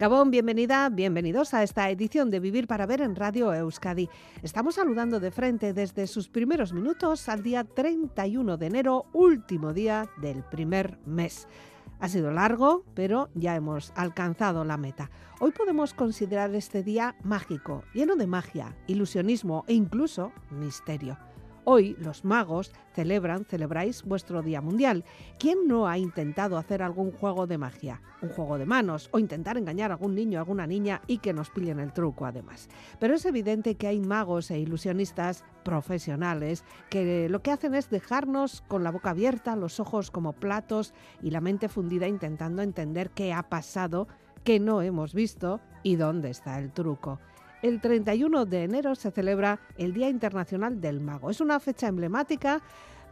Gabón, bienvenida, bienvenidos a esta edición de Vivir para Ver en Radio Euskadi. Estamos saludando de frente desde sus primeros minutos al día 31 de enero, último día del primer mes. Ha sido largo, pero ya hemos alcanzado la meta. Hoy podemos considerar este día mágico, lleno de magia, ilusionismo e incluso misterio. Hoy los magos celebran, celebráis vuestro Día Mundial. ¿Quién no ha intentado hacer algún juego de magia? Un juego de manos o intentar engañar a algún niño o alguna niña y que nos pillen el truco además. Pero es evidente que hay magos e ilusionistas profesionales que lo que hacen es dejarnos con la boca abierta, los ojos como platos y la mente fundida intentando entender qué ha pasado, qué no hemos visto y dónde está el truco. El 31 de enero se celebra el Día Internacional del Mago. Es una fecha emblemática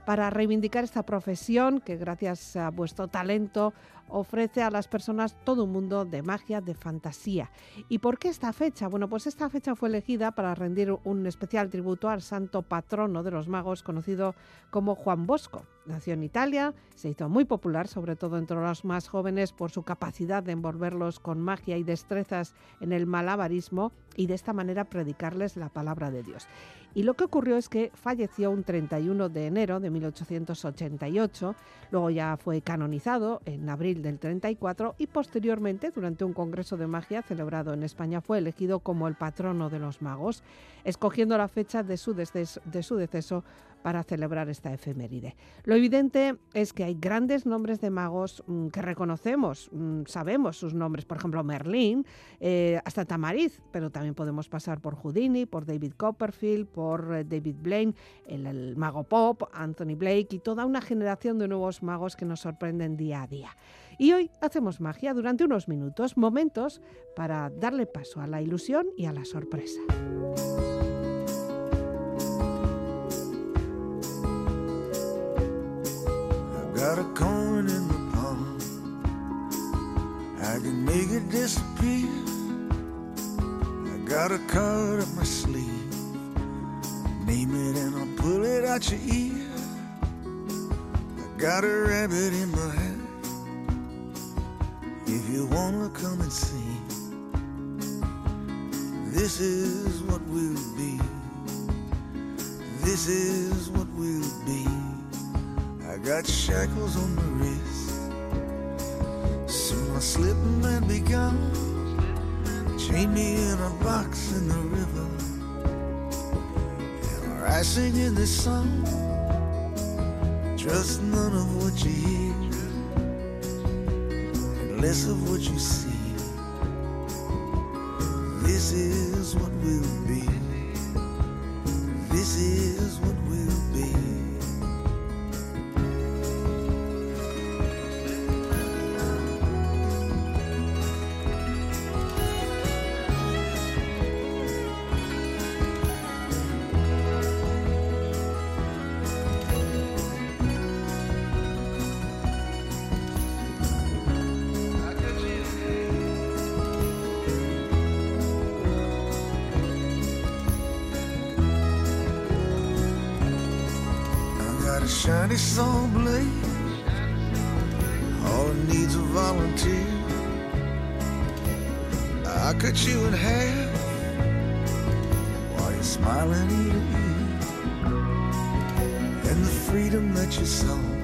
para reivindicar esta profesión que gracias a vuestro talento ofrece a las personas todo un mundo de magia, de fantasía. ¿Y por qué esta fecha? Bueno, pues esta fecha fue elegida para rendir un especial tributo al santo patrono de los magos conocido como Juan Bosco. Nació en Italia, se hizo muy popular, sobre todo entre los más jóvenes, por su capacidad de envolverlos con magia y destrezas en el malabarismo y de esta manera predicarles la palabra de Dios. Y lo que ocurrió es que falleció un 31 de enero de 1888, luego ya fue canonizado en abril del 34 y posteriormente, durante un congreso de magia celebrado en España, fue elegido como el patrono de los magos, escogiendo la fecha de su, de su deceso para celebrar esta efeméride. Lo evidente es que hay grandes nombres de magos mm, que reconocemos, mm, sabemos sus nombres, por ejemplo Merlín, eh, hasta Tamariz, pero también podemos pasar por Houdini, por David Copperfield, por eh, David Blaine, el mago pop, Anthony Blake y toda una generación de nuevos magos que nos sorprenden día a día. Y hoy hacemos magia durante unos minutos, momentos para darle paso a la ilusión y a la sorpresa. Got a coin in the palm. I can make it disappear. I got a card up my sleeve. Name it and I'll pull it out your ear. I got a rabbit in my hat. If you wanna come and see, this is what we'll be. This is what we'll be. I got shackles on my wrist. Soon my slipping might be gone. Chain me in a box in the river. And I singing this song. Trust none of what you hear, less of what you see. This is what we'll shiny saw blade. All it needs a volunteer. I cut you in half while you're smiling ear to ear. And the freedom that you saw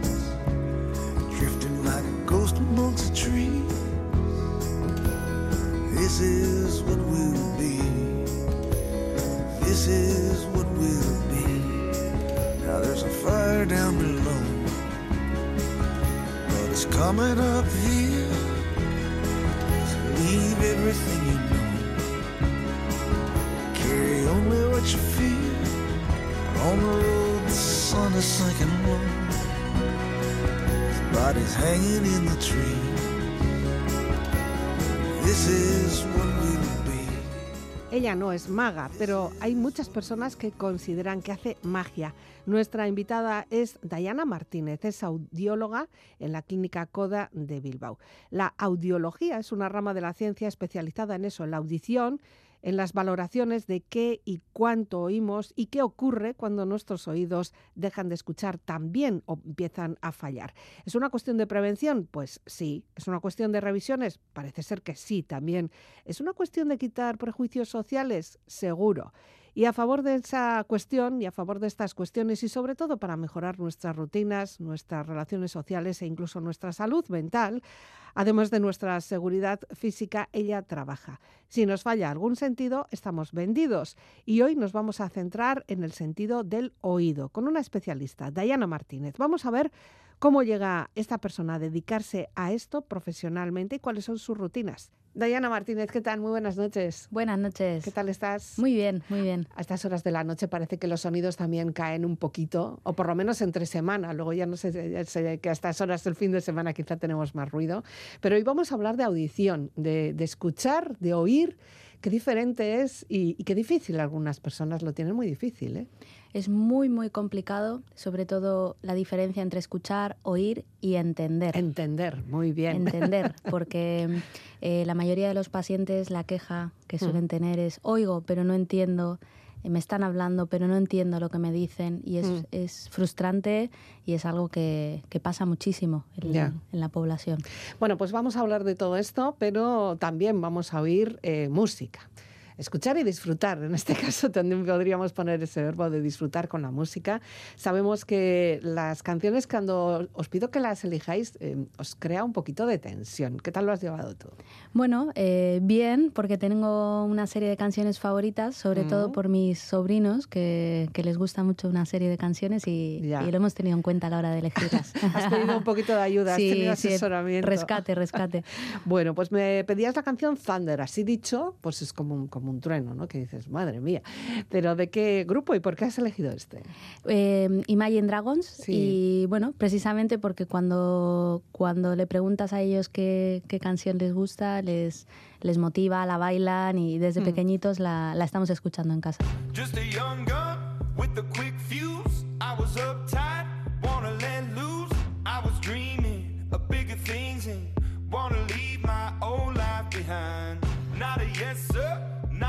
Ella no es maga, pero hay muchas personas que consideran que hace magia. Nuestra invitada es Dayana Martínez, es audióloga en la Clínica CODA de Bilbao. La audiología es una rama de la ciencia especializada en eso, en la audición en las valoraciones de qué y cuánto oímos y qué ocurre cuando nuestros oídos dejan de escuchar también o empiezan a fallar. ¿Es una cuestión de prevención? Pues sí. ¿Es una cuestión de revisiones? Parece ser que sí también. ¿Es una cuestión de quitar prejuicios sociales? Seguro. Y a favor de esa cuestión y a favor de estas cuestiones y sobre todo para mejorar nuestras rutinas, nuestras relaciones sociales e incluso nuestra salud mental, además de nuestra seguridad física, ella trabaja. Si nos falla algún sentido, estamos vendidos. Y hoy nos vamos a centrar en el sentido del oído con una especialista, Dayana Martínez. Vamos a ver cómo llega esta persona a dedicarse a esto profesionalmente y cuáles son sus rutinas. Dayana Martínez, ¿qué tal? Muy buenas noches. Buenas noches. ¿Qué tal estás? Muy bien, muy bien. A estas horas de la noche parece que los sonidos también caen un poquito, o por lo menos entre semana. Luego ya no sé, que a estas horas del fin de semana quizá tenemos más ruido. Pero hoy vamos a hablar de audición, de, de escuchar, de oír qué diferente es y, qué difícil. Algunas personas lo tienen muy difícil. ¿eh? Es muy, muy complicado, sobre todo la diferencia entre escuchar, oír y entender. Entender, muy bien. Entender, porque eh, la mayoría de los pacientes la queja que suelen mm. tener es, oigo, pero no entiendo me están hablando, pero no entiendo lo que me dicen y es, mm. es frustrante y es algo que, que pasa muchísimo en, en, la población. Bueno, pues vamos a hablar de todo esto, pero también vamos a oír eh, música escuchar y disfrutar. En este caso también podríamos poner ese verbo de disfrutar con la música. Sabemos que las canciones, cuando os pido que las elijáis, eh, os crea un poquito de tensión. ¿Qué tal lo has llevado tú? Bueno, eh, bien, porque tengo una serie de canciones favoritas, sobre todo por mis sobrinos, que, que, les gusta mucho una serie de canciones y, y, lo hemos tenido en cuenta a la hora de elegirlas. has pedido un poquito de ayuda, has tenido asesoramiento. rescate, rescate. bueno, pues me pedías la canción Thunder, así dicho, pues es como un, como un trueno, ¿no? Que dices, madre mía. Pero ¿de qué grupo y por qué has elegido este? Eh, Imagine Dragons. Y bueno, precisamente porque cuando, cuando le preguntas a ellos qué, qué canción les gusta, les, les motiva, la bailan y desde mm. pequeñitos la, la, estamos escuchando en casa. Just a young gun with a quick fuse. I was uptight, wanna let loose. I was dreaming of bigger things and wanna leave my old life behind. Not a yes, sir.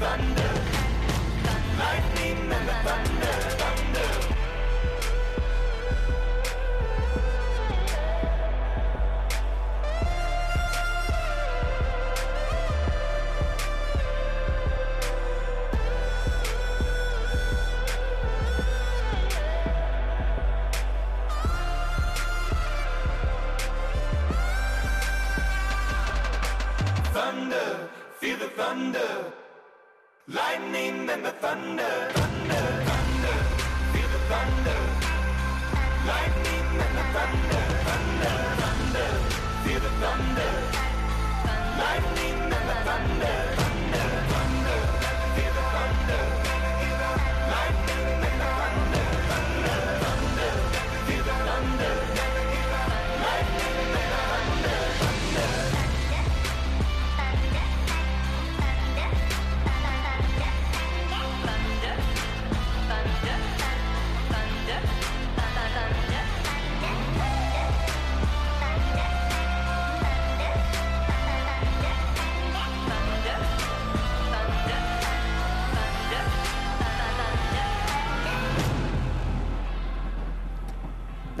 thunder.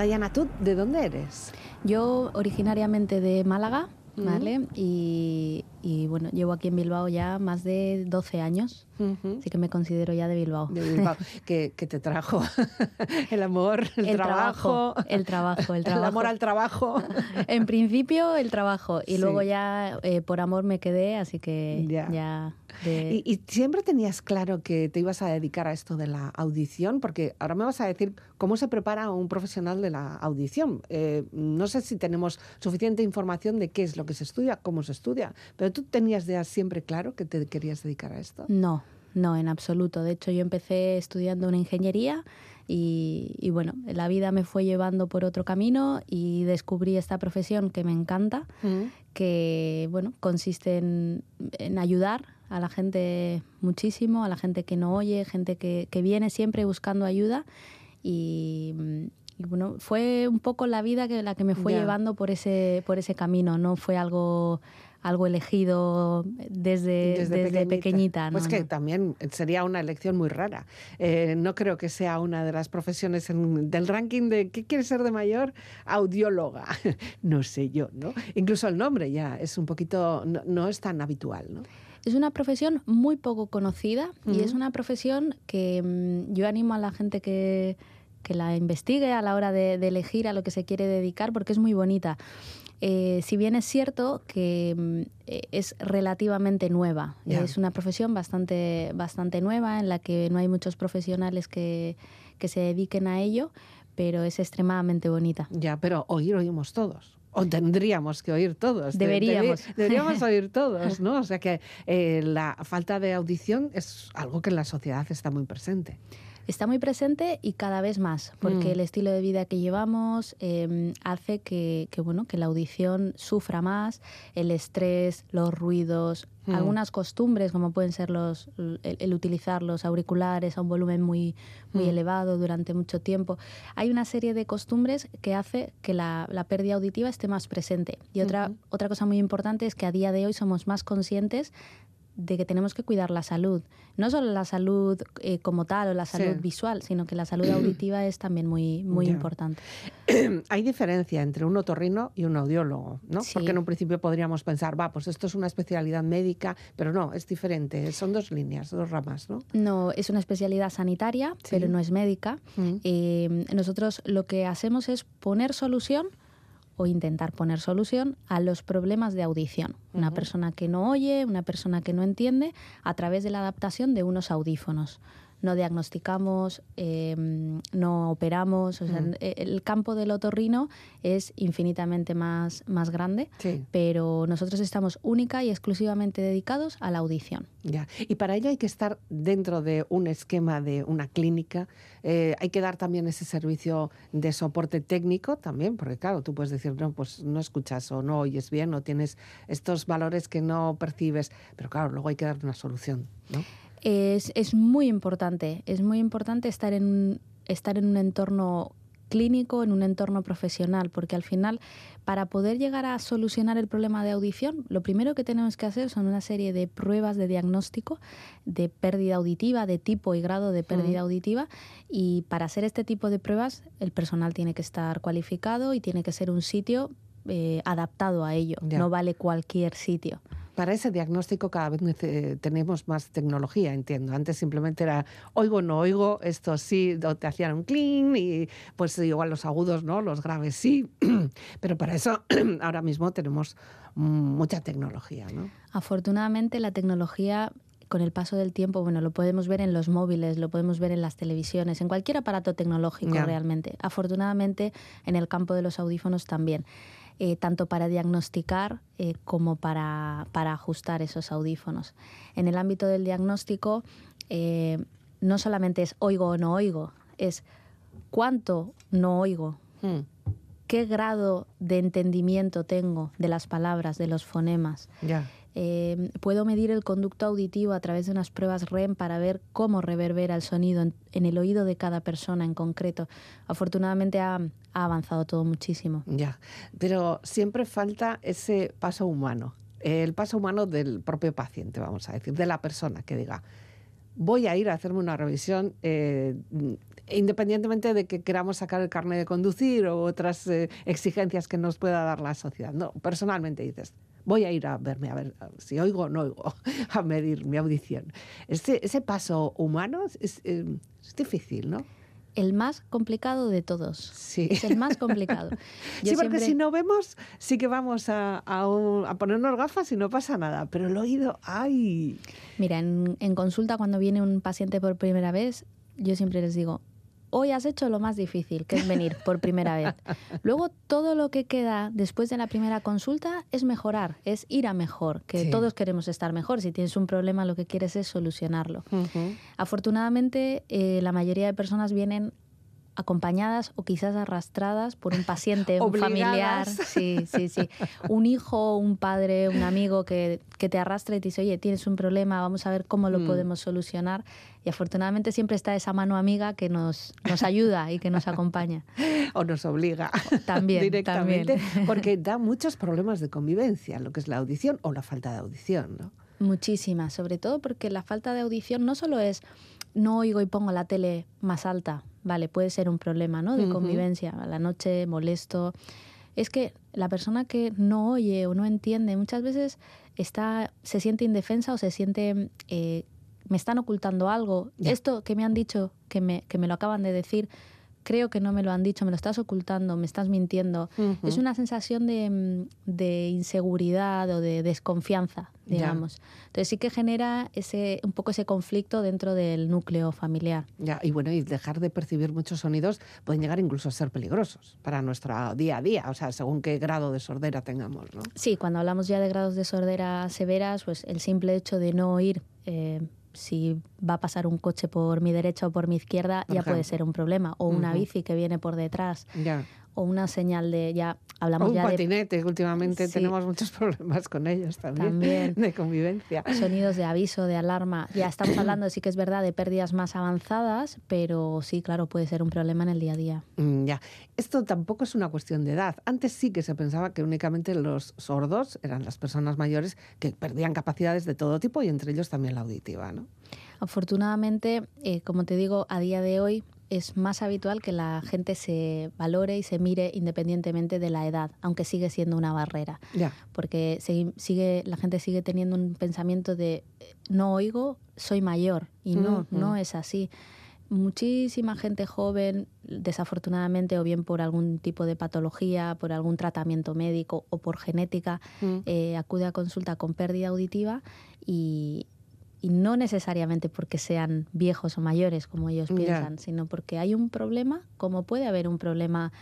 Dayana, ¿tú de dónde eres? Yo originariamente de Málaga, ¿vale? y, y, bueno, llevo aquí en Bilbao ya más de 12 años, así que me considero ya de Bilbao. De Bilbao. ¿Qué, te trajo? el amor, el, trabajo, El trabajo, el trabajo. El amor al trabajo. en principio el trabajo y luego ya eh, por amor me quedé, así que ya... ¿Y, siempre tenías claro que te ibas a dedicar a esto de la audición? Porque ahora me vas a decir cómo se prepara un profesional de la audición. Eh, no sé si tenemos suficiente información de qué es lo que se estudia, cómo se estudia, pero tú tenías ya siempre claro que te querías dedicar a esto. No, no, en absoluto. De hecho, yo empecé estudiando una ingeniería y, bueno, la vida me fue llevando por otro camino y descubrí esta profesión que me encanta, mm. que bueno, consiste en, ayudar a la gente muchísimo, a la gente que no oye, gente que, viene siempre buscando ayuda y, bueno, fue un poco la vida que la que me fue llevando por ese, por ese camino, no fue algo algo elegido desde, desde, pequeñita. pues que también sería una elección muy rara. Eh, no creo que sea una de las profesiones del ranking de ¿qué quieres ser de mayor? Audióloga. no sé yo, ¿no? Incluso el nombre ya es un poquito, no, es tan habitual, ¿no? Es una profesión muy poco conocida y es una profesión que mm, yo animo a la gente que, que la investigue a la hora de, de, elegir a lo que se quiere dedicar porque es muy bonita. Eh, si bien es cierto que mm, eh, es relativamente nueva, es una profesión bastante, bastante nueva en la que no hay muchos profesionales que, que se dediquen a ello, pero es extremadamente bonita. Ya, pero oír oímos todos. O tendríamos que oír todos. Deberíamos. deberíamos oír todos, ¿no? O sea que eh, la falta de audición es algo que en la sociedad está muy presente está muy presente y cada vez más, porque mm. el estilo de vida que llevamos em, hace que, bueno, que la audición sufra más, el estrés, los ruidos, mm. algunas costumbres, como pueden ser los, el, utilizar los auriculares a un volumen muy, muy mm. elevado durante mucho tiempo. Hay una serie de costumbres que hace que la, la pérdida auditiva esté más presente. Y otra, otra cosa muy importante es que a día de hoy somos más conscientes de que tenemos que cuidar la salud. No solo la salud eh, como tal o la salud visual, sino que la salud auditiva es también muy, muy importante. Hay diferencia entre un otorrino y un audiólogo, ¿no? Porque en un principio podríamos pensar, va, pues esto es una especialidad médica, pero no, es diferente. Son dos líneas, dos ramas, ¿no? No, es una especialidad sanitaria, pero no es médica. Mm. Eh, nosotros lo que hacemos es poner solución o intentar poner solución a los problemas de audición. Una persona que no oye, una persona que no entiende, a través de la adaptación de unos audífonos no diagnosticamos, em, no operamos. Mm. E, el campo del otorrino es infinitamente más, más grande, pero nosotros estamos única y exclusivamente dedicados a la audición. Ya. Y para ello hay que estar dentro de un esquema de una clínica. Eh, hay que dar también ese servicio de soporte técnico también, porque claro, tú puedes decir, no, pues no escuchas o no oyes bien, o tienes estos valores que no percibes, pero claro, luego hay que dar una solución, ¿no? Es, es muy importante, es muy importante estar en, un, estar en un entorno clínico, en un entorno profesional, porque al final, para poder llegar a solucionar el problema de audición, lo primero que tenemos que hacer son una serie de pruebas de diagnóstico de pérdida auditiva, de tipo y grado de pérdida auditiva, y para hacer este tipo de pruebas, el personal tiene que estar cualificado y tiene que ser un sitio eh, adaptado a ello, no vale cualquier sitio para ese diagnóstico cada vez tenemos más tecnología, entiendo. Antes simplemente era oigo, no oigo, esto sí, te hacían un clean y pues igual los agudos, ¿no? Los graves sí. Pero para eso ahora mismo tenemos mucha tecnología, ¿no? Afortunadamente la tecnología con el paso del tiempo, bueno, lo podemos ver en los móviles, lo podemos ver en las televisiones, en cualquier aparato tecnológico realmente. Afortunadamente, en el campo de los audífonos también. Eh, tanto para diagnosticar eh, como para, ajustar esos audífonos. En el ámbito del diagnóstico, eh, no solamente es oigo o no oigo, es cuánto no oigo, hmm. qué grado de entendimiento tengo de las palabras, de los fonemas. Eh, puedo medir el conducto auditivo a través de unas pruebas REM para ver cómo reverbera el sonido en, el oído de cada persona en concreto. Afortunadamente ha, avanzado todo muchísimo. Ya, pero siempre falta ese paso humano, el paso humano del propio paciente, vamos a decir, de la persona que diga, voy a ir a hacerme una revisión eh, independientemente de que queramos sacar el carnet de conducir o otras eh, exigencias que nos pueda dar la sociedad. No, personalmente dices, voy a ir a verme, a ver si oigo o no oigo, a medir mi audición. Ese, ese paso humano es, es difícil, ¿no? el más complicado de todos. Sí. Es el más complicado. sí, porque si no vemos, sí que vamos a, a, ponernos gafas y no pasa nada. Pero el oído, ¡ay! Mira, en, en consulta cuando viene un paciente por primera vez, yo siempre les digo, hoy has hecho lo más difícil, que es venir por primera vez. Luego todo lo que queda después de la primera consulta es mejorar, es ir a mejor, que todos queremos estar mejor. Si tienes un problema lo que quieres es solucionarlo. Afortunadamente eh, la mayoría de personas vienen acompañadas o quizás arrastradas por un paciente, un familiar, sí, sí, sí, un hijo, un padre, un amigo que, que, te arrastra y te dice, oye, tienes un problema, vamos a ver cómo lo mm. podemos solucionar. Y afortunadamente siempre está esa mano amiga que nos, nos ayuda y que nos acompaña. o nos obliga. También, directamente, porque da muchos problemas de convivencia, lo que es la audición o la falta de audición, ¿no? Muchísimas, sobre todo porque la falta de audición no solo es no oigo y pongo la tele más alta, vale, puede ser un problema, ¿no? De convivencia, a la noche molesto. Es que la persona que no oye o no entiende muchas veces está, se siente indefensa o se siente, eh, me están ocultando algo. Esto que me han dicho, que me, que me lo acaban de decir, creo que no me lo han dicho, me lo estás ocultando, me estás mintiendo. Es una sensación de, de, inseguridad o de desconfianza, digamos. Entonces sí que genera ese, un poco ese conflicto dentro del núcleo familiar. Ya, y bueno, y dejar de percibir muchos sonidos pueden llegar incluso a ser peligrosos para nuestro día a día, o sea, según qué grado de sordera tengamos, ¿no? Sí, cuando hablamos ya de grados de sordera severas, pues el simple hecho de no oír eh, si va a pasar un coche por mi derecha o por mi izquierda, ya puede ser un problema. O una bici que viene por detrás. O una señal de ya hablamos un ya patinete, últimamente tenemos muchos problemas con ellos también, de convivencia. Sonidos de aviso, de alarma. Ya estamos hablando, sí que es verdad, de pérdidas más avanzadas, pero sí, claro, puede ser un problema en el día a día. Mm, ya. Esto tampoco es una cuestión de edad. Antes sí que se pensaba que únicamente los sordos eran las personas mayores que perdían capacidades de todo tipo y entre ellos también la auditiva, ¿no? Afortunadamente, eh, como te digo, a día de hoy es más habitual que la gente se valore y se mire independientemente de la edad, aunque sigue siendo una barrera. Porque sigue, la gente sigue teniendo un pensamiento de no oigo, soy mayor. Y no, no es así. Muchísima gente joven, desafortunadamente, o bien por algún tipo de patología, por algún tratamiento médico o por genética, mm. eh, acude a consulta con pérdida auditiva y, y no necesariamente porque sean viejos o mayores como ellos piensan, sino porque hay un problema, como puede haber un problema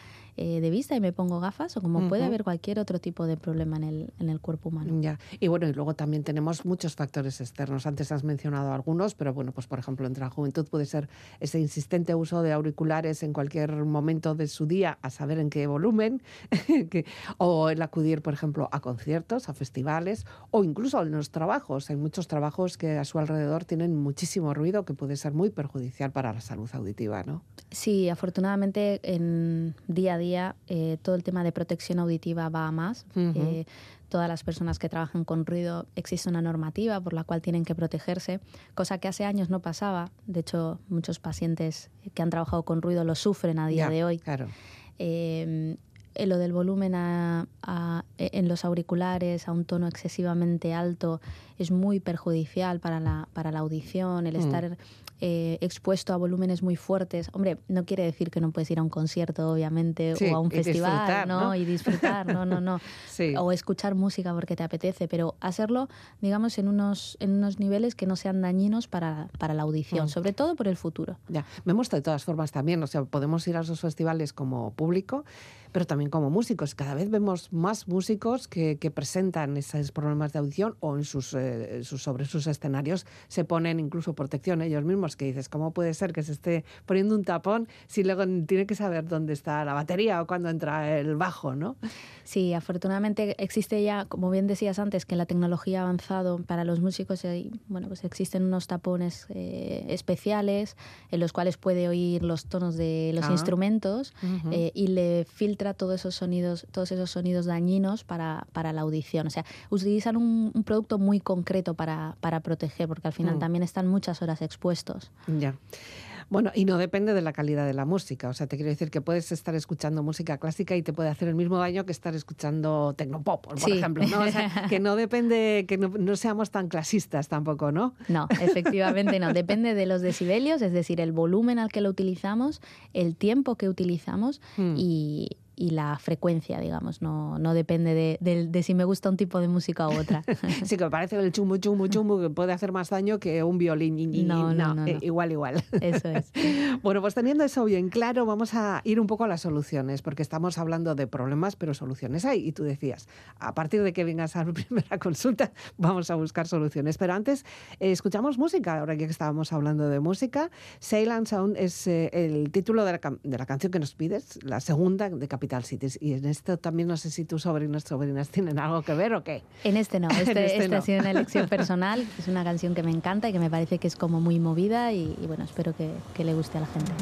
eh, de vista y me pongo gafas o como puede haber cualquier otro tipo de problema en el, en el cuerpo humano. Ya. Y bueno, y luego también tenemos muchos factores externos. Antes has mencionado algunos, pero bueno, pues por ejemplo, entre la juventud puede ser ese insistente uso de auriculares en cualquier momento de su día, a saber en qué volumen, o el acudir, por ejemplo, a conciertos, a festivales, o incluso en los trabajos. Hay muchos trabajos que a su alrededor tienen muchísimo ruido que puede ser muy perjudicial para la salud auditiva, ¿no? Sí, afortunadamente en día a día eh, todo el tema de protección auditiva va a más. Eh, todas las personas que trabajan con ruido existe una normativa por la cual tienen que protegerse, cosa que hace años no pasaba. De hecho, muchos pacientes que han trabajado con ruido lo sufren a día de hoy. Claro. Eh, lo del volumen en los auriculares a un tono excesivamente alto es muy perjudicial para la, para la audición, el mm. estar eh, expuesto a volúmenes muy fuertes. Hombre, no quiere decir que no puedes ir a un concierto, obviamente, o a un festival, ¿no? Y disfrutar, no, no, no. O escuchar música porque te apetece, pero hacerlo, digamos, en unos, en unos niveles que no sean dañinos para, para la audición, mm. sobre todo por el futuro. Ya, vemos de todas formas también, o sea, podemos ir a esos festivales como público, pero también como músicos. Cada vez vemos más músicos que, que presentan esos problemas de audición o en sus, eh, sus, sobre sus escenarios se ponen incluso protección ellos mismos que dices, ¿cómo puede ser que se esté poniendo un tapón si luego tiene que saber dónde está la batería o cuándo entra el bajo, ¿no? Sí, afortunadamente existe ya, como bien decías antes, que la tecnología ha avanzado para los músicos, y, bueno, pues existen unos tapones eh, especiales en los cuales puede oír los tonos de los ah. instrumentos eh, y le filtra todos esos sonidos, todos esos sonidos dañinos para, para la audición. O sea, utilizan un, producto muy concreto para, para proteger, porque al final mm. también están muchas horas expuestos. Ya. Bueno, y no depende de la calidad de la música. O sea, te quiero decir que puedes estar escuchando música clásica y te puede hacer el mismo daño que estar escuchando tecnopop, por ejemplo. ¿no? O sea, que no depende, que no, seamos tan clasistas tampoco, ¿no? No, efectivamente no. Depende de los decibelios, es decir, el volumen al que lo utilizamos, el tiempo que utilizamos hmm. y y la frecuencia, digamos, no, no depende de, si me gusta un tipo de música u otra. sí, que me parece el chumbo, chumbo, chumbo que puede hacer más daño que un violín. No, no, no, eh, igual, igual. Eso es. bueno, pues teniendo eso bien claro, vamos a ir un poco a las soluciones, porque estamos hablando de problemas, pero soluciones hay. Y tú decías, a partir de que vengas a la primera consulta, vamos a buscar soluciones. Pero antes, eh, escuchamos música, ahora que estábamos hablando de música. Sail and Sound es eh, el título de la, de la canción que nos pides, la segunda de Capital y en esto también no sé si tus sobrinos sobrinas tienen algo que ver o qué. En este no, este, este esta ha sido una elección personal. Es una canción que me encanta y que me parece que es como muy movida y, bueno, espero que, que le guste a la gente.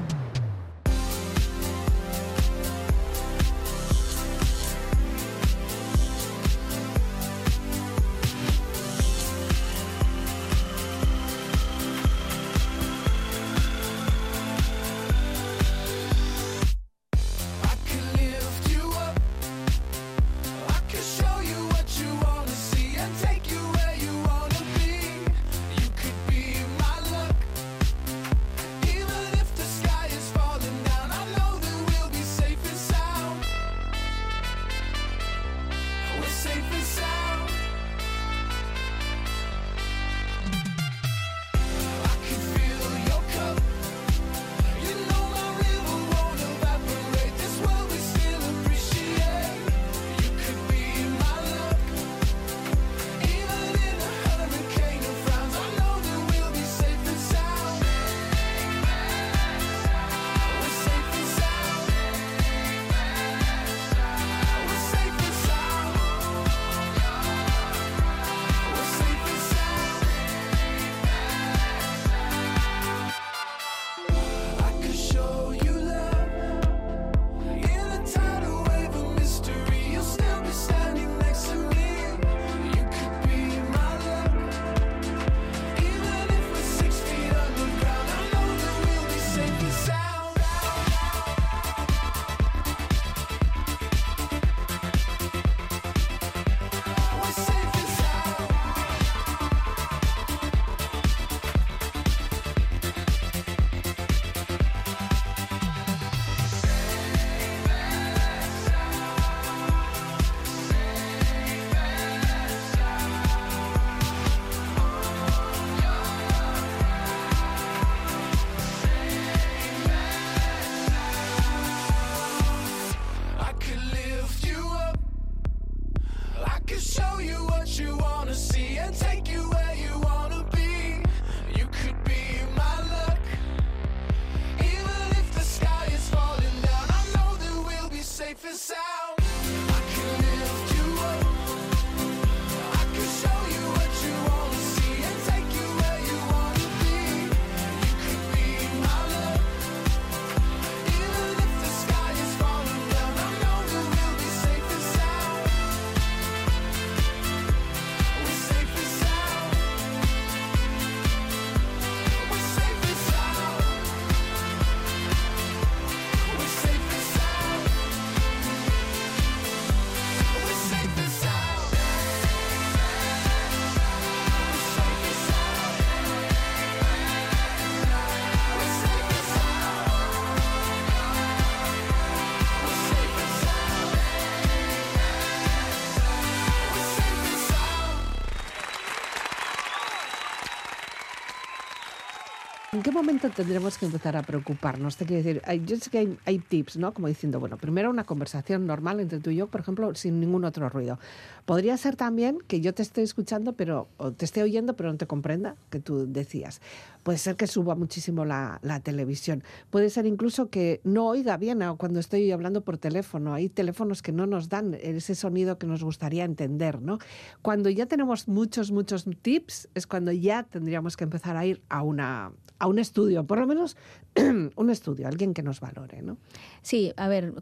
Momento tendremos que empezar a preocuparnos? Te quiero decir, yo sé que hay, tips, ¿no? Como diciendo, bueno, primero una conversación normal entre tú y yo, por ejemplo, sin ningún otro ruido. Podría ser también que yo te esté escuchando, pero o te esté oyendo, pero no te comprenda, que tú decías. puede ser que suba muchísimo la, televisión. Puede ser incluso que no oiga bien cuando estoy hablando por teléfono. Hay teléfonos que no nos dan ese sonido que nos gustaría entender, ¿no? Cuando ya tenemos muchos, muchos tips, es cuando ya tendríamos que empezar a ir a, una, a un estudio, por lo menos un estudio, alguien que nos valore, ¿no? Sí, a ver,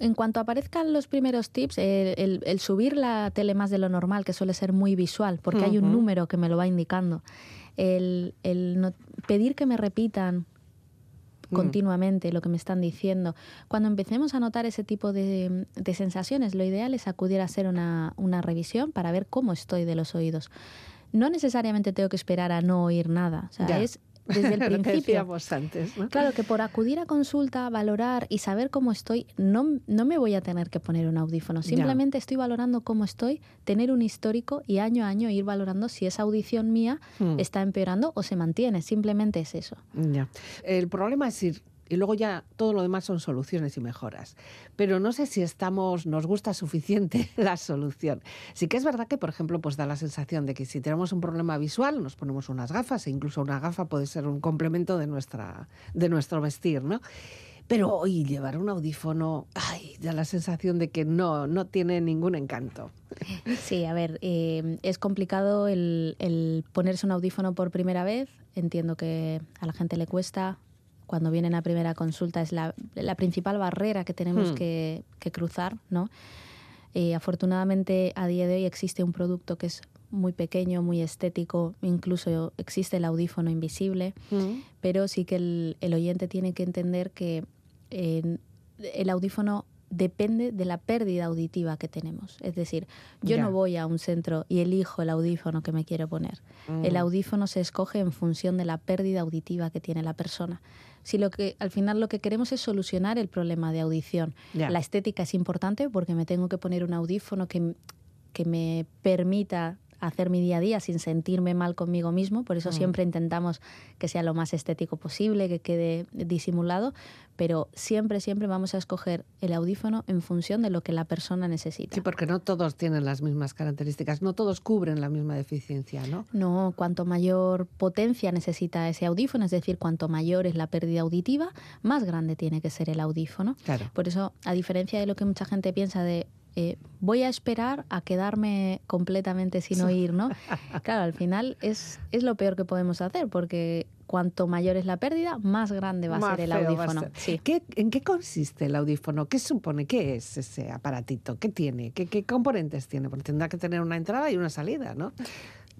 en cuanto aparezcan los primeros tips, el, subir la tele más de lo normal, que suele ser muy visual, porque hay un número que me lo va indicando, el, pedir que me repitan mm. continuamente lo que me están diciendo. Cuando empecemos a notar ese tipo de, sensaciones, lo ideal es acudir a hacer una, revisión para ver cómo estoy de los oídos. No necesariamente tengo que esperar a no oír nada. O sea, es desde el principio. antes, Claro, que por acudir a consulta, valorar y saber cómo estoy, no, no me voy a tener que poner un audífono. Simplemente estoy valorando cómo estoy, tener un histórico y año a año ir valorando si esa audición mía hmm. está empeorando o se mantiene. Simplemente es eso. Ya. El problema es ir y luego ya todo lo demás son soluciones y mejoras. Pero no sé si estamos, nos gusta suficiente la solución. Sí que es verdad que, por ejemplo, pues da la sensación de que si tenemos un problema visual, nos ponemos unas gafas, e incluso una gafa puede ser un complemento de, nuestra, de nuestro vestir, ¿no? Pero hoy llevar un audífono, ay, da la sensación de que no, no tiene ningún encanto. Sí, a ver, eh, es complicado el, el, ponerse un audífono por primera vez. Entiendo que a la gente le cuesta, cuando vienen a primera consulta es la, principal barrera que tenemos hmm. que, cruzar, ¿no? Eh, afortunadamente a día de hoy existe un producto que es muy pequeño, muy estético, incluso existe el audífono invisible, hmm. pero sí que el, oyente tiene que entender que el audífono depende de la pérdida auditiva que tenemos. Es decir, yo no voy a un centro y elijo el audífono que me quiero poner. El mm. audífono se escoge en función de la pérdida auditiva que tiene la persona. Si lo que al final lo que queremos es solucionar el problema de audición. La estética es importante porque me tengo que poner un audífono que, que me permita hacer mi día a día sin sentirme mal conmigo mismo, por eso mm. siempre intentamos que sea lo más estético posible, que quede disimulado, pero siempre, siempre vamos a escoger el audífono en función de lo que la persona necesita. Sí, porque no todos tienen las mismas características, no todos cubren la misma deficiencia, ¿no? No, cuanto mayor potencia necesita ese audífono, es decir, cuanto mayor es la pérdida auditiva, más grande tiene que ser el audífono. Claro. Por eso, a diferencia de lo que mucha gente piensa de eh, voy a esperar a quedarme completamente sin oír, ¿no? Claro, al final es, es lo peor que podemos hacer, porque cuanto mayor es la pérdida, más grande va a ser el audífono. ¿En qué consiste el audífono? ¿Qué supone? ¿Qué es ese aparatito? ¿Qué tiene? ¿Qué, qué componentes tiene? Porque tendrá que tener una entrada y una salida, ¿no?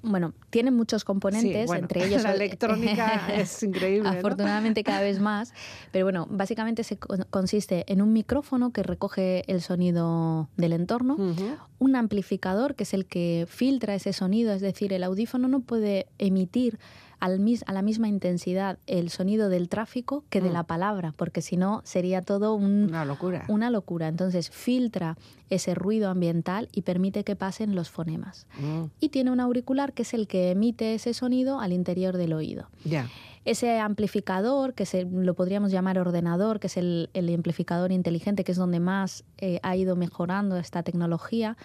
Bueno, tiene muchos componentes, entre ellos la electrónica es increíble. Afortunadamente cada vez más, pero bueno, básicamente se consiste en un micrófono que recoge el sonido del entorno, un amplificador que es el que filtra ese sonido, es decir, el audífono no puede emitir al a la misma intensidad el sonido del tráfico que de mm. la palabra, porque si no sería todo una locura. Una locura. Entonces filtra ese ruido ambiental y permite que pasen los fonemas. Mm. Y tiene un auricular que es el que emite ese sonido al interior del oído. Ya. Ese amplificador, que se, lo podríamos llamar ordenador, que es el, amplificador inteligente, que es donde más eh, ha ido mejorando esta tecnología,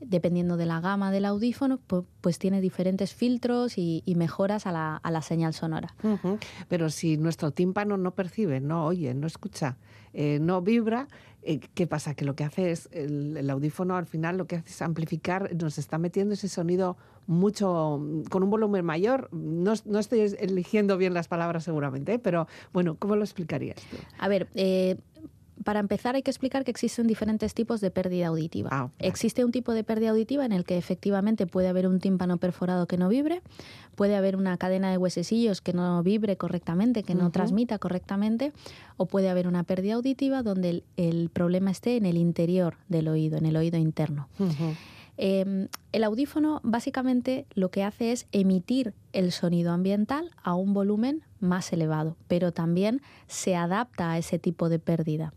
dependiendo de la gama del audífono, pues, tiene diferentes filtros y, mejoras a la, señal sonora. Pero si nuestro tímpano no percibe, no oye, no escucha, eh, no vibra, eh, ¿qué pasa? Que lo que hace es, el, audífono al final lo que hace es amplificar, nos está metiendo ese sonido mucho, con un volumen mayor. No, estoy eligiendo bien las palabras seguramente, ¿eh? pero bueno, ¿cómo lo explicarías tú? A ver, para empezar hay que explicar que existen diferentes tipos de pérdida auditiva. Ah, Existe un tipo de pérdida auditiva en el que efectivamente puede haber un tímpano perforado que no vibre, puede haber una cadena de huesecillos que no vibre correctamente, que no transmita correctamente, o puede haber una pérdida auditiva donde el, problema esté en el interior del oído, en el oído interno. Em, el audífono básicamente lo que hace es emitir el sonido ambiental a un volumen más elevado, pero también se adapta a ese tipo de pérdida.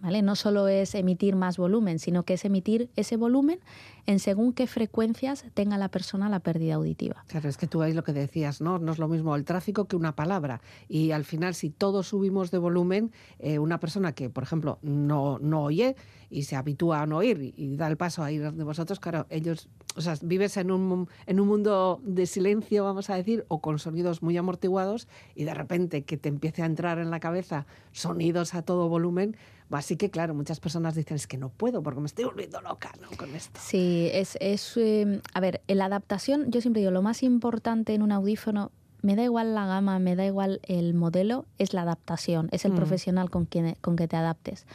¿Vale? No solo es emitir más volumen, sino que es emitir ese volumen en según qué frecuencias tenga la persona la pérdida auditiva. Claro, es que tú ahí lo que decías, ¿no? No es lo mismo el tráfico que una palabra. Y al final, si todos subimos de volumen, eh, una persona que, por ejemplo, no, no oye y se habitúa a no oír y, da el paso a ir de vosotros, claro, ellos, o sea, vives en un, en un mundo de silencio, vamos a decir, o con sonidos muy amortiguados y de repente que te empiece a entrar en la cabeza sonidos a todo volumen, Así que, claro, muchas personas dicen, es que no puedo porque me estoy volviendo loca ¿no? con esto. Sí, es, es em, a ver, en la adaptación, yo siempre digo, lo más importante en un audífono, me da igual la gama, me da igual el modelo, es la adaptación, es el mm. profesional con quien con que te adaptes.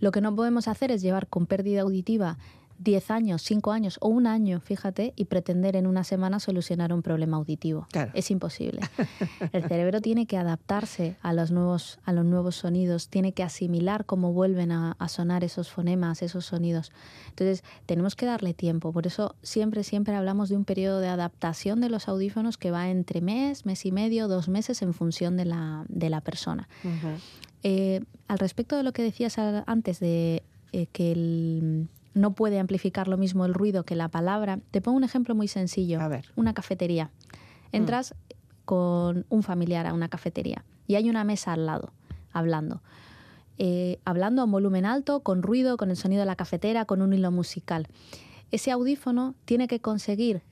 Lo que no podemos hacer es llevar con pérdida auditiva 10 años, 5 años o un año, fíjate, y pretender en una semana solucionar un problema auditivo. Es imposible. El cerebro tiene que adaptarse a los nuevos, a los nuevos sonidos, tiene que asimilar cómo vuelven a, sonar esos fonemas, esos sonidos. Entonces, tenemos que darle tiempo. Por eso siempre, siempre hablamos de un periodo de adaptación de los audífonos que va entre mes, mes y medio, dos meses en función de la, de la persona. Eh, al respecto de lo que decías antes de eh, que el no puede amplificar lo mismo el ruido que la palabra. Te pongo un ejemplo muy sencillo. A ver. Una cafetería. Entras con un familiar a una cafetería y hay una mesa al lado, hablando. Eh, hablando a un volumen alto, con ruido, con el sonido de la cafetera, con un hilo musical. Ese audífono tiene que conseguir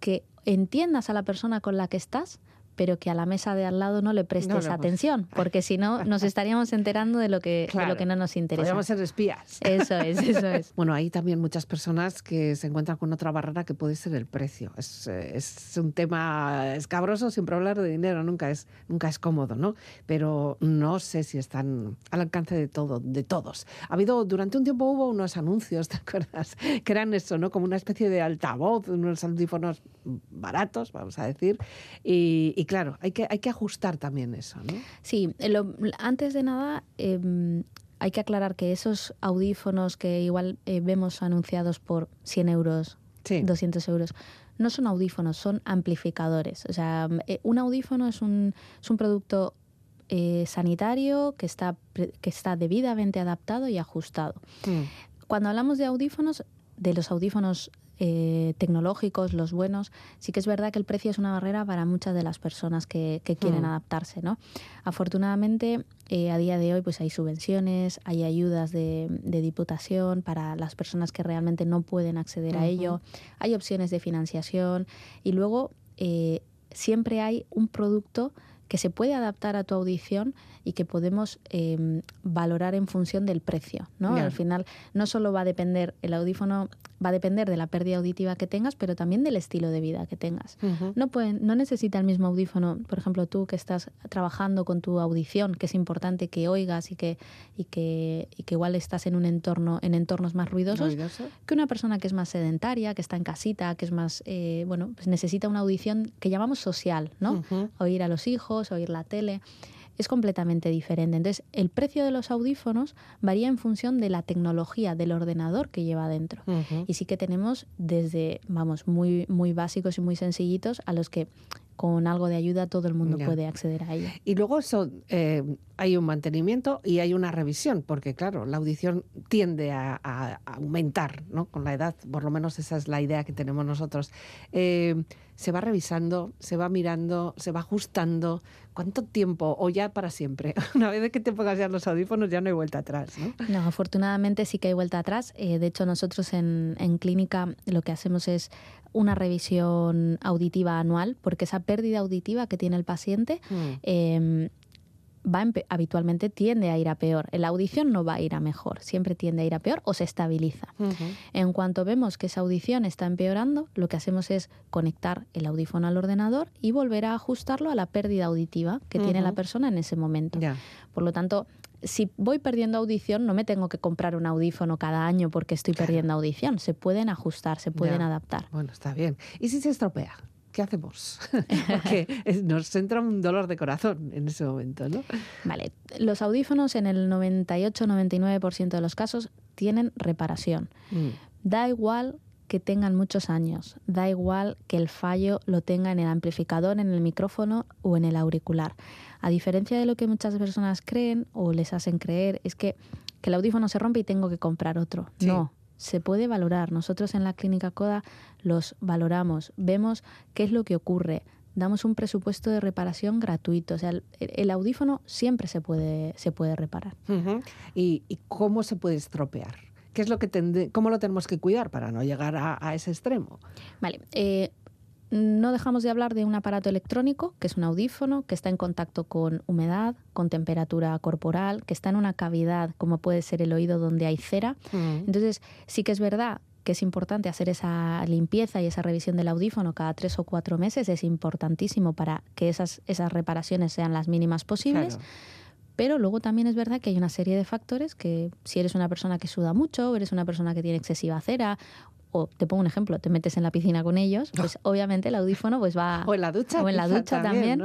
que entiendas a la persona con la que estás, pero que a la mesa de al lado no le prestes atención, porque si no nos estaríamos enterando de lo que, lo que no nos interesa. Podríamos ser espías. Eso es, eso es. bueno, hay también muchas personas que se encuentran con otra barrera que puede ser el precio. Es, es un tema escabroso, siempre hablar de dinero, nunca es, nunca es cómodo, ¿no? Pero no sé si están al alcance de todo, de todos. Ha habido, durante un tiempo hubo unos anuncios, ¿te acuerdas? Que eran eso, ¿no? Como una especie de altavoz, unos audífonos baratos, vamos a decir, y y claro, hay que, hay que ajustar también eso, ¿no? Sí, antes de nada, em, hay que aclarar que esos audífonos que igual eh, vemos anunciados por 100 euros, 200 euros, no son audífonos, son amplificadores. O sea, eh, un audífono es un, es un producto eh, sanitario que está, que está debidamente adaptado y ajustado. Mm. Cuando hablamos de audífonos, de los audífonos eh, tecnológicos, los buenos, sí que es verdad que el precio es una barrera para muchas de las personas que, quieren mm. adaptarse. ¿no? Afortunadamente, eh, a día de hoy pues hay subvenciones, hay ayudas de, diputación para las personas que realmente no pueden acceder a ello, hay opciones de financiación y luego eh, siempre hay un producto que se puede adaptar a tu audición y que podemos em, valorar en función del precio. ¿no? Al final no solo va a depender, el audífono va a depender de la pérdida auditiva que tengas, pero también del estilo de vida que tengas. no, pueden, no necesita el mismo audífono, por ejemplo, tú que estás trabajando con tu audición, que es importante que oigas y que, y que, y que igual estás en un entorno, en entornos más ruidosos, que una persona que es más sedentaria, que está en casita, que es más, eh, bueno, pues necesita una audición que llamamos social, ¿no? Oír a los hijos, oír la tele es completamente diferente. Entonces, el precio de los audífonos varía en función de la tecnología del ordenador que lleva dentro. Y sí que tenemos desde, vamos, muy, muy básicos y muy sencillitos a los que con algo de ayuda todo el mundo puede acceder a ello. Y luego eso, eh, hay un mantenimiento y hay una revisión, porque claro, la audición tiende a, aumentar ¿no? con la edad, por lo menos esa es la idea que tenemos nosotros. Eh, se va revisando, se va mirando, se va ajustando. ¿Cuánto tiempo? O ya para siempre. Una vez que te pongas ya los audífonos ya no hay vuelta atrás. No, no afortunadamente sí que hay vuelta atrás. Eh, de hecho, nosotros en, en clínica lo que hacemos es una revisión auditiva anual, porque esa pérdida auditiva que tiene el paciente mm. em, va habitualmente tiende a ir a peor. La audición no va a ir a mejor, siempre tiende a ir a peor o se estabiliza. En cuanto vemos que esa audición está empeorando, lo que hacemos es conectar el audífono al ordenador y volver a ajustarlo a la pérdida auditiva que tiene la persona en ese momento. Por lo tanto, si voy perdiendo audición, no me tengo que comprar un audífono cada año porque estoy perdiendo audición. Se pueden ajustar, se pueden adaptar. Bueno, está bien. ¿Y si se estropea? ¿Qué hacemos? Porque nos entra un dolor de corazón en ese momento, ¿no? Vale, los audífonos en el 98-99% de los casos tienen reparación. Mm. Da igual que tengan muchos años, da igual que el fallo lo tenga en el amplificador, en el micrófono o en el auricular. A diferencia de lo que muchas personas creen o les hacen creer, es que, el audífono se rompe y tengo que comprar otro. No, se puede valorar. Nosotros en la clínica CODA los valoramos, vemos qué es lo que ocurre, damos un presupuesto de reparación gratuito. O sea, el, audífono siempre se puede, se puede reparar. ¿Y, cómo se puede estropear? ¿Qué es lo que ¿Cómo lo tenemos que cuidar para no llegar a, ese extremo? Vale. Eh, no dejamos de hablar de un aparato electrónico, que es un audífono, que está en contacto con humedad, con temperatura corporal, que está en una cavidad, como puede ser el oído donde hay cera. Mm. Entonces, sí que es verdad que es importante hacer esa limpieza y esa revisión del audífono cada tres o cuatro meses. Es importantísimo para que esas, esas reparaciones sean las mínimas posibles. Pero luego también es verdad que hay una serie de factores que si eres una persona que suda mucho, eres una persona que tiene excesiva cera o te pongo un ejemplo, te metes en la piscina con ellos, pues obviamente el audífono pues va... O en la ducha. O en la ducha también.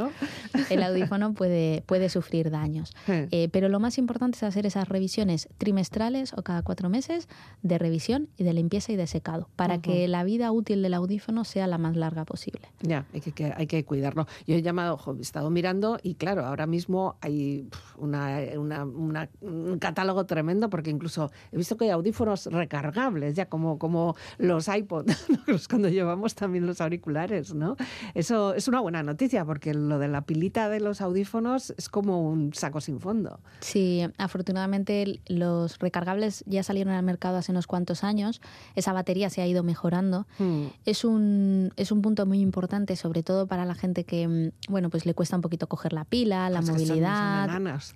El audífono puede, puede sufrir daños. Eh, pero lo más importante es hacer esas revisiones trimestrales o cada cuatro meses de revisión y de limpieza y de secado, para que la vida útil del audífono sea la más larga posible. Ya, hay que, hay que cuidarlo. Yo he llamado, he estado mirando y claro, ahora mismo hay una, un catálogo tremendo porque incluso he visto que hay audífonos recargables, ya como, como los iPods, cuando llevamos también los auriculares, ¿no? Eso es una buena noticia porque lo de la pilita de los audífonos es como un saco sin fondo. Sí, afortunadamente los recargables ya salieron al mercado hace unos cuantos años, esa batería se ha ido mejorando. Hmm. Es, un, es un punto muy importante, sobre todo para la gente que, mm, bueno, pues le cuesta un poquito coger la pila, la movilidad.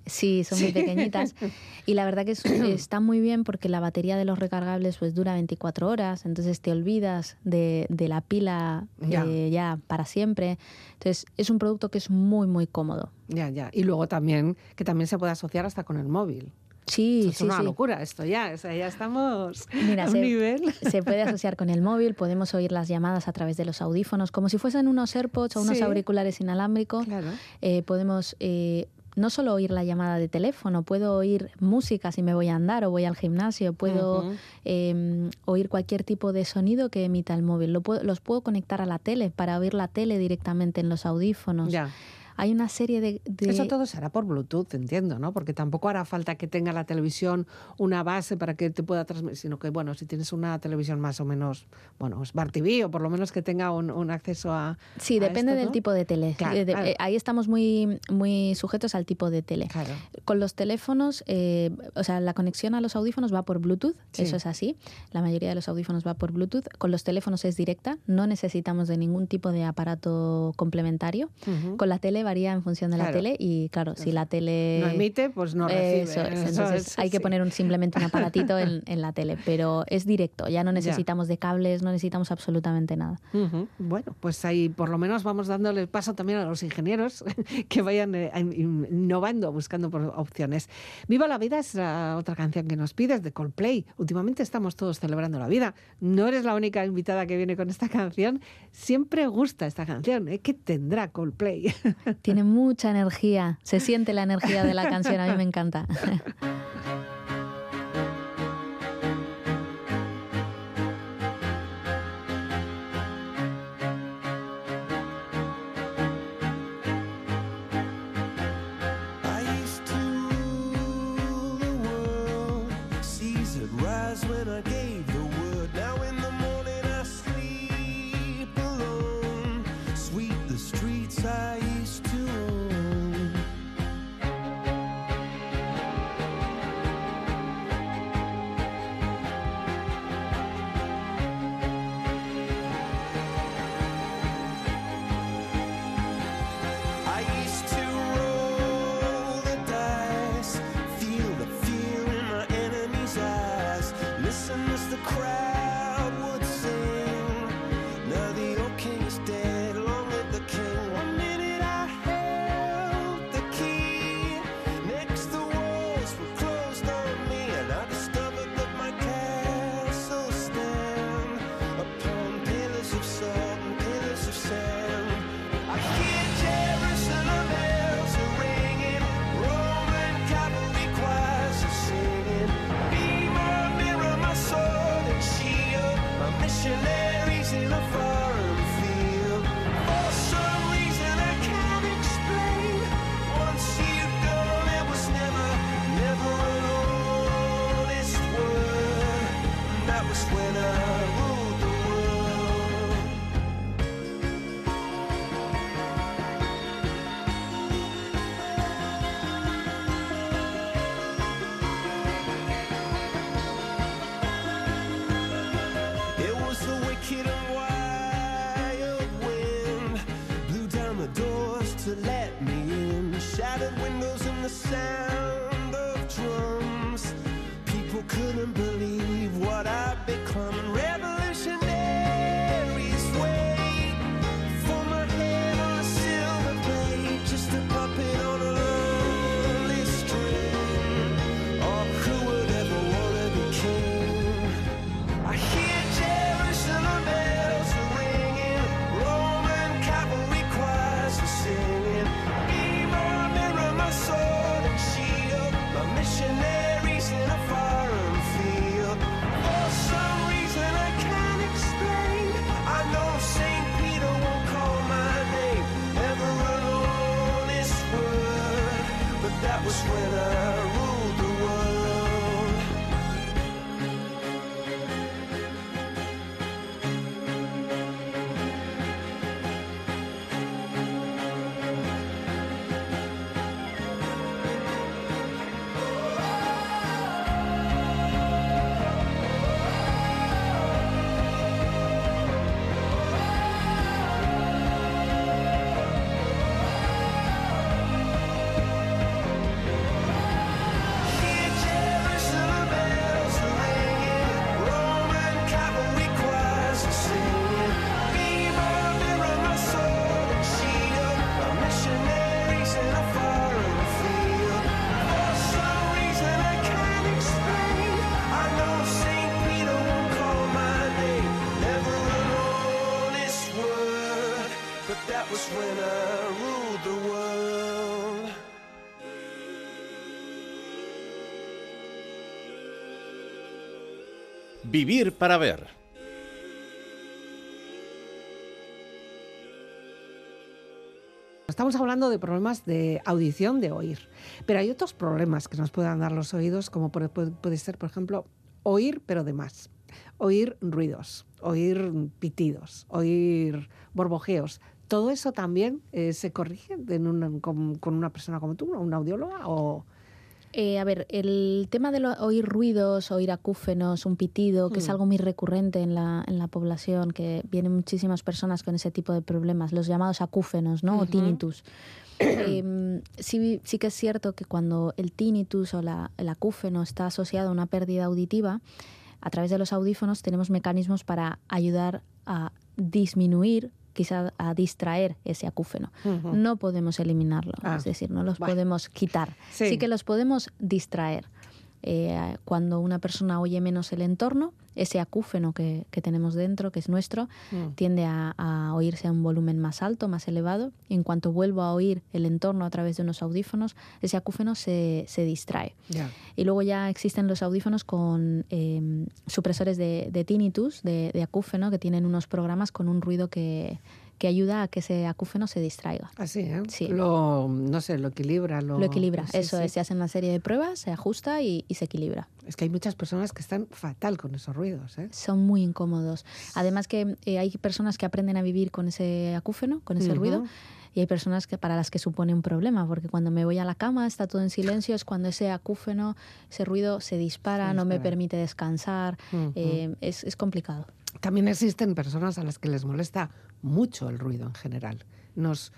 sí, son muy pequeñitas. y la verdad que está muy bien porque la batería de los recargables pues dura 24 horas, entonces te olvidas de, la pila eh, ya. para siempre. Entonces es un producto que es muy, muy cómodo. Ya, ya. Y luego también, que también se puede asociar hasta con el móvil. Sí, es una locura esto ya, o sea, ya estamos Mira, a un se, nivel. Se puede asociar con el móvil, podemos oír las llamadas a través de los audífonos, como si fuesen unos AirPods o unos auriculares inalámbricos. Claro. Eh, podemos eh, no solo oír la llamada de teléfono, puedo oír música si me voy a andar o voy al gimnasio, puedo em, oír cualquier tipo de sonido que emita el móvil. los puedo conectar a la tele para oír la tele directamente en los audífonos hay una serie de, Eso todo será por Bluetooth, entiendo, ¿no? Porque tampoco hará falta que tenga la televisión una base para que te pueda transmitir, sino que, bueno, si tienes una televisión más o menos, bueno, Smart TV o por lo menos que tenga un, acceso a... Sí, depende del tipo de tele. Eh, eh, ahí estamos muy, muy sujetos al tipo de tele. Con los teléfonos, eh, o sea, la conexión a los audífonos va por Bluetooth, eso es así. La mayoría de los audífonos va por Bluetooth. Con los teléfonos es directa, no necesitamos de ningún tipo de aparato complementario. Con la tele varía en función de la tele y claro, si la tele... No emite, pues no recibe. entonces hay que poner un, simplemente un aparatito en, la tele, pero es directo, ya no necesitamos de cables, no necesitamos absolutamente nada. Bueno, pues ahí por lo menos vamos dándole paso también a los ingenieros que vayan eh, innovando, buscando por opciones. Viva la vida es la otra canción que nos pides de Coldplay. Últimamente estamos todos celebrando la vida. No eres la única invitada que viene con esta canción. Siempre gusta esta canción. ¿eh? ¿Qué tendrá Coldplay? Tiene mucha energía, se siente la energía de la canción, a mí me encanta. down. Vivir para ver. Estamos hablando de problemas de audición, de oír. Pero hay otros problemas que nos puedan dar los oídos, como puede, ser, por ejemplo, oír, pero de más. Oír ruidos, oír pitidos, oír borbojeos. ¿Todo eso también eh, se corrige con, con una persona como tú, una audióloga? O... Eh, a ver, el tema de lo- oír ruidos, oír acúfenos, un pitido, que es Mm. algo muy recurrente en la, en la población, que vienen muchísimas personas con ese tipo de problemas, los llamados acúfenos, ¿no? O tinnitus. Em, sí, sí que es cierto que cuando el tinnitus o la- el acúfeno está asociado a una pérdida auditiva, a través de los audífonos tenemos mecanismos para ayudar a disminuir, quizá a distraer ese acúfeno. No podemos eliminarlo, Ah, es decir, no los bueno. podemos quitar. Sí. Sí. que los podemos distraer. Eh, cuando una persona oye menos el entorno, ese acúfeno que, que tenemos dentro, que es nuestro, Mm. tiende a, a oírse a un volumen más alto, más elevado. Y en cuanto vuelvo a oír el entorno a través de unos audífonos, ese acúfeno se, se distrae. Ya. Y luego ya existen los audífonos con eh, supresores de, de tinnitus, de, de acúfeno, que tienen unos programas con un ruido que, que ayuda a que ese acúfeno se distraiga. Así, ¿eh? Sí. Lo, no sé, lo equilibra. Lo, Lo equilibra, sí, eso sí. es. Se hacen una serie de pruebas, se ajusta y, y se equilibra. Es que hay muchas personas que están fatal con esos ruidos, ¿eh? Son muy incómodos. Además que eh, hay personas que aprenden a vivir con ese acúfeno, con ese Ujú. ruido, y hay personas que para las que supone un problema, porque cuando me voy a la cama está todo en silencio, es cuando ese acúfeno, ese ruido se dispara, no me permite descansar, eh, es, es complicado. También existen personas a las que les molesta mucho el ruido en general. Nos,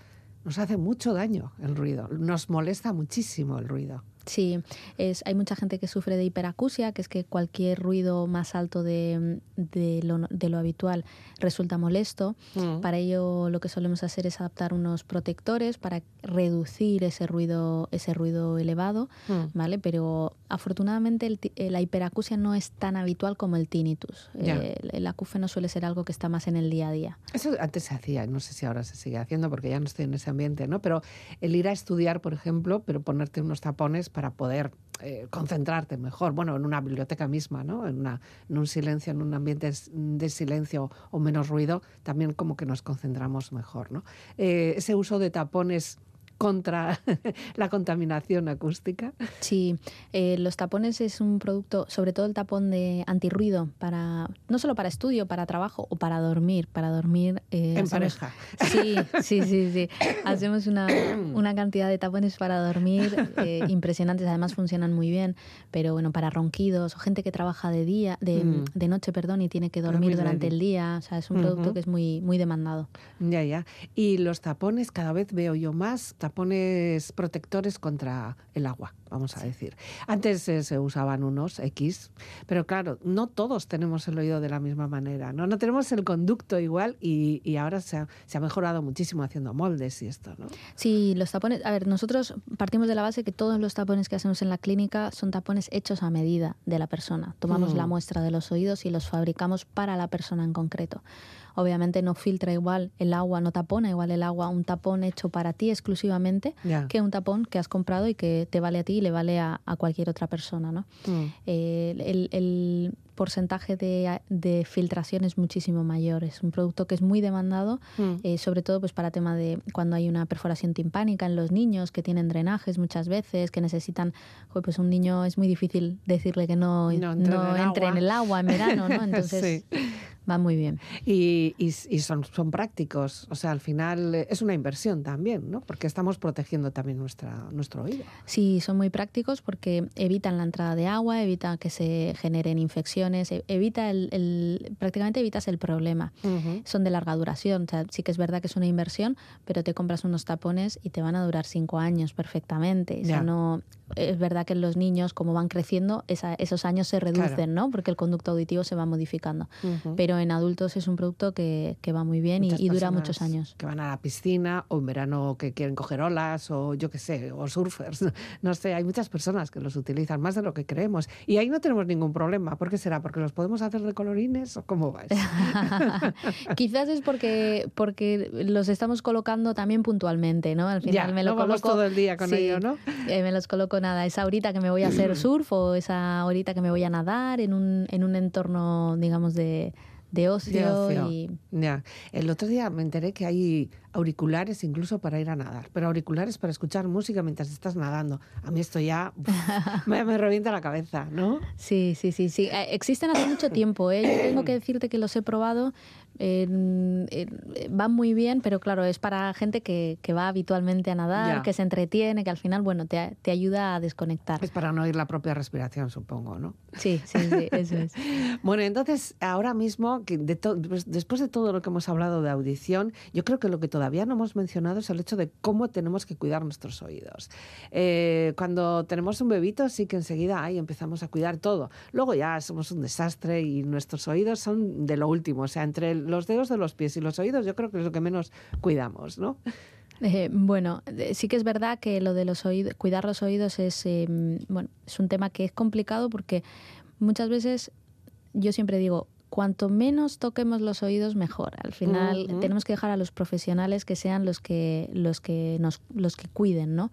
nos hace mucho daño el ruido. Nos molesta muchísimo el ruido. Sí, es, hay mucha gente que sufre de hiperacusia, que es que cualquier ruido más alto de, de lo, de lo habitual resulta molesto. Mm. Para ello lo que solemos hacer es adaptar unos protectores para reducir ese ruido, ese ruido elevado, Mm. ¿vale? Pero afortunadamente el eh, la hiperacusia no es tan habitual como el tinnitus. El, el acúfeno suele ser algo que está más en el día a día. Eso antes se hacía, no sé si ahora se sigue haciendo porque ya no estoy en ese ambiente, ¿no? Pero el ir a estudiar, por ejemplo, pero ponerte unos tapones para poder eh, concentrarte mejor, bueno, en una biblioteca misma, ¿no? En, una, en un silencio, en un ambiente de silencio o menos ruido, también como que nos concentramos mejor, ¿no? Eh, ese uso de tapones contra la contaminación acústica. Sí, eh, los tapones es un producto, sobre todo el tapón de antirruido, para no solo para estudio, para trabajo o para dormir. Para dormir. eh, En hacemos- pareja. Sí, sí, sí, sí. Hacemos una, una cantidad de tapones para dormir eh, impresionantes. Además funcionan muy bien. Pero bueno, para ronquidos o gente que trabaja de día, de, Mm. de noche, perdón, y tiene que dormir durante el día. O sea, es un producto que es muy, muy demandado. Ya, ya. Y los tapones, cada vez veo yo más tapones protectores contra el agua, vamos a decir. Antes eh, se usaban unos X, pero claro, no todos tenemos el oído de la misma manera, ¿no? No tenemos el conducto igual y, y ahora se ha, se ha mejorado muchísimo haciendo moldes y esto, ¿no? Sí, los tapones. A ver, nosotros partimos de la base que todos los tapones que hacemos en la clínica son tapones hechos a medida de la persona. Tomamos Mm. la muestra de los oídos y los fabricamos para la persona en concreto. Obviamente no filtra igual el agua, no tapona igual el agua, un tapón hecho para ti exclusivamente que un tapón que has comprado y que te vale a ti y le vale a, a cualquier otra persona, ¿no? Mm. Eh, el, el porcentaje de, de filtración es muchísimo mayor. Es un producto que es muy demandado, Mm. eh, sobre todo pues para tema de cuando hay una perforación timpánica en los niños que tienen drenajes muchas veces, que necesitan, pues un niño es muy difícil decirle que no, No entre en el agua. en el agua en verano, ¿no? Entonces Sí. va muy bien. Y, y- y son, son prácticos, o sea, al final eh, es una inversión también, ¿no? Porque estamos protegiendo también nuestra, nuestro oído. Sí, son muy prácticos porque evitan la entrada de agua, evitan que se generen infecciones, e- evita el, el- prácticamente evitas el problema. Son de larga duración. O sea, sí que es verdad que es una inversión, pero te compras unos tapones y te van a durar cinco años perfectamente. O sea, Ya. no, es verdad que en los niños, como van creciendo, esa- esos años se reducen, Claro. ¿no? Porque el conducto auditivo se va modificando. Ujú. Pero en adultos es un producto que, que va muy bien y, y dura muchos años. Que van a la piscina o en verano que quieren coger olas o yo qué sé, o surfers. No sé, hay muchas personas que los utilizan más de lo que creemos. Y ahí no tenemos ningún problema. ¿Por qué será? ¿Porque los podemos hacer de colorines o cómo va eso? Quizás es porque, porque los estamos colocando también puntualmente, ¿no? Al final Ya, me lo no coloco todo el día con sí, ello, ¿no? eh, me los coloco nada, esa horita que me voy a hacer surf o esa horita que me voy a nadar en un, en un entorno, digamos, de, de ocio, De ocio. y. El otro día me enteré que hay auriculares incluso para ir a nadar, pero auriculares para escuchar música mientras estás nadando. A mí esto ya uf, me, me revienta la cabeza, ¿no? Sí, sí, sí, sí. Eh, Existen hace mucho tiempo. ¿eh? Yo tengo que decirte que los he probado. Eh, eh, van muy bien, pero claro, es para gente que, que va habitualmente a nadar, Ya. que se entretiene, que al final, bueno, te, te ayuda a desconectar. Es para no oír la propia respiración, supongo, ¿no? Sí, sí, sí, eso es. Bueno, entonces, ahora mismo, que de to- pues, después de todo lo que hemos hablado de audición, yo creo que lo que todavía no hemos mencionado es el hecho de cómo tenemos que cuidar nuestros oídos. Eh, cuando tenemos un bebito, sí que enseguida ahí empezamos a cuidar todo. Luego ya somos un desastre y nuestros oídos son de lo último. O sea, entre los dedos de los pies y los oídos, yo creo que es lo que menos cuidamos, ¿no? Eh, bueno, sí que es verdad que lo de los oídos, cuidar los oídos es, eh, bueno, es un tema que es complicado porque muchas veces yo siempre digo, cuanto menos toquemos los oídos, mejor. Al final tenemos que dejar a los profesionales que sean los que, los que, nos, los que cuiden, ¿no?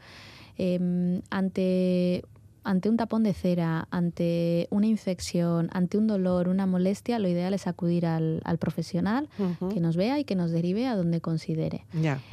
Eh, ante ante un tapón de cera, ante una infección, ante un dolor, una molestia, lo ideal es acudir al, al profesional que nos vea y que nos derive a donde considere.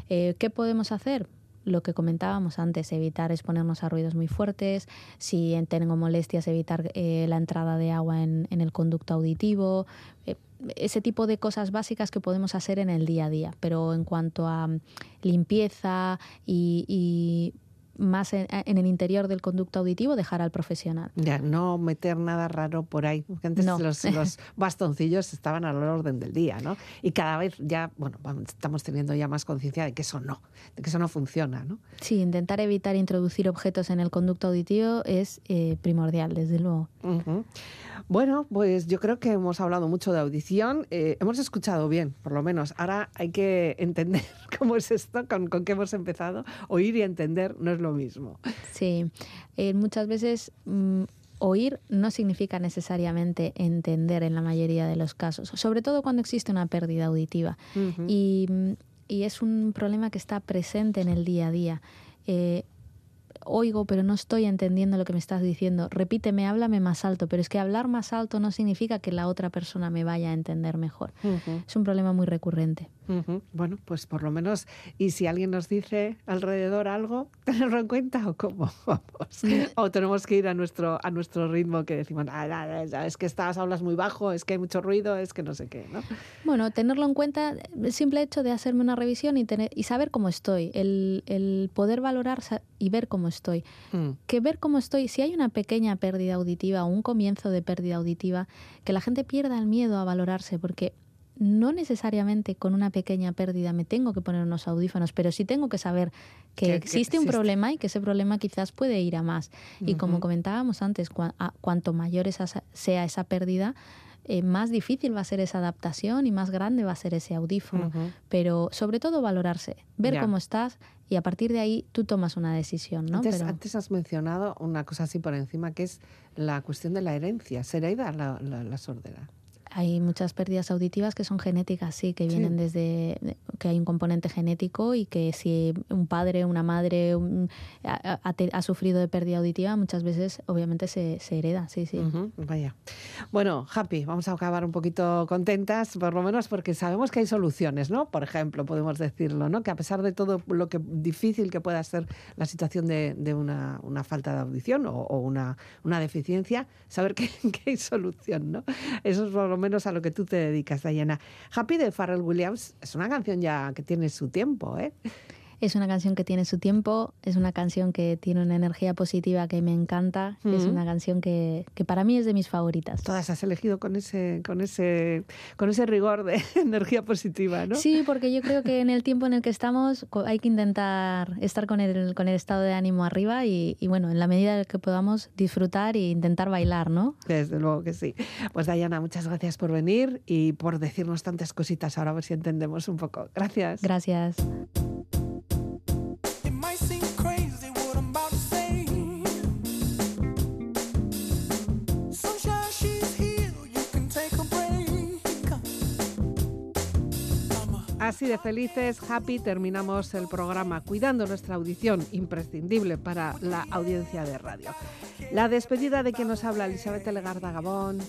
Eh, ¿Qué podemos hacer? Lo que comentábamos antes, evitar exponernos a ruidos muy fuertes, si en- tengo molestias, evitar eh, la entrada de agua en, en el conducto auditivo, eh, ese tipo de cosas básicas que podemos hacer en el día a día. Pero en cuanto a mm, limpieza y, y más en, en el interior del conducto auditivo, dejar al profesional. Ya, no meter nada raro por ahí. Porque antes No. los, los bastoncillos estaban al orden del día, ¿no? Y cada vez ya, bueno, estamos teniendo ya más conciencia de que eso no, de que eso no funciona, ¿no? Sí, intentar evitar introducir objetos en el conducto auditivo es eh, primordial, desde luego. Bueno, pues yo creo que hemos hablado mucho de audición, eh, hemos escuchado bien, por lo menos. Ahora hay que entender cómo es esto, con, con qué hemos empezado. Oír y entender no es lo mismo. Sí, Eh, muchas veces mm, oír no significa necesariamente entender en la mayoría de los casos, sobre todo cuando existe una pérdida auditiva. Y, mm, y es un problema que está presente en el día a día. Eh, oigo, pero no estoy entendiendo lo que me estás diciendo. Repíteme, háblame más alto, pero es que hablar más alto no significa que la otra persona me vaya a entender mejor. Es un problema muy recurrente. Bueno, pues por lo menos, y si alguien nos dice alrededor algo, tenerlo en cuenta o cómo vamos. O tenemos que ir a nuestro, a nuestro ritmo que decimos, "Ah, ah, ah, es que estás, hablas muy bajo, es que hay mucho ruido, es que no sé qué, ¿no? Bueno, tenerlo en cuenta, el simple hecho de hacerme una revisión y, tener, y saber cómo estoy, el, el poder valorar y ver cómo estoy. Mm. Que ver cómo estoy, si hay una pequeña pérdida auditiva o un comienzo de pérdida auditiva, que la gente pierda el miedo a valorarse, porque no necesariamente con una pequeña pérdida me tengo que poner unos audífonos, pero sí tengo que saber que, Que- que existe un problema y que ese problema quizás puede ir a más. Y como comentábamos antes, cua- a- cuanto mayor esa- sea esa pérdida, eh, más difícil va a ser esa adaptación y más grande va a ser ese audífono. Pero sobre todo valorarse, ver cómo estás y a partir de ahí tú tomas una decisión, ¿no? Antes, Pero- antes has mencionado una cosa así por encima, que es la cuestión de la herencia. ¿Se hereda la, la, la sordera? Hay muchas pérdidas auditivas que son genéticas, sí, que Sí. vienen desde que hay un componente genético y que si un padre, una madre un- ha, ha- ha- sufrido de pérdida auditiva, muchas veces obviamente se, se hereda, sí, sí. Ujú, Vaya. Bueno, Happy, vamos a acabar un poquito contentas, por lo menos porque sabemos que hay soluciones, ¿no? Por ejemplo, podemos decirlo, ¿no? Que a pesar de todo lo que difícil que pueda ser la situación de, de una, una falta de audición o, o una, una deficiencia, saber que, que hay solución, ¿no? Eso es por lo menos a lo que tú te dedicas, Diana. Happy de Pharrell Williams es una canción ya que tiene su tiempo, ¿eh? Es una canción que tiene su tiempo, es una canción que tiene una energía positiva que me encanta, es una canción que, que para mí es de mis favoritas. Todas has elegido con ese, con ese, con ese rigor de energía positiva, ¿no? Sí, porque yo creo que en el tiempo en el que estamos hay que intentar estar con el, con el estado de ánimo arriba y, y, bueno, en la medida en que podamos disfrutar e intentar bailar, ¿no? Desde luego que sí. Pues Dayana, muchas gracias por venir y por decirnos tantas cositas. Ahora a ver si entendemos un poco. Gracias. Gracias. Así de felices, happy, terminamos el programa cuidando nuestra audición, imprescindible para la audiencia de radio. La despedida de quien nos habla, Elizabeth Legarda Gabón.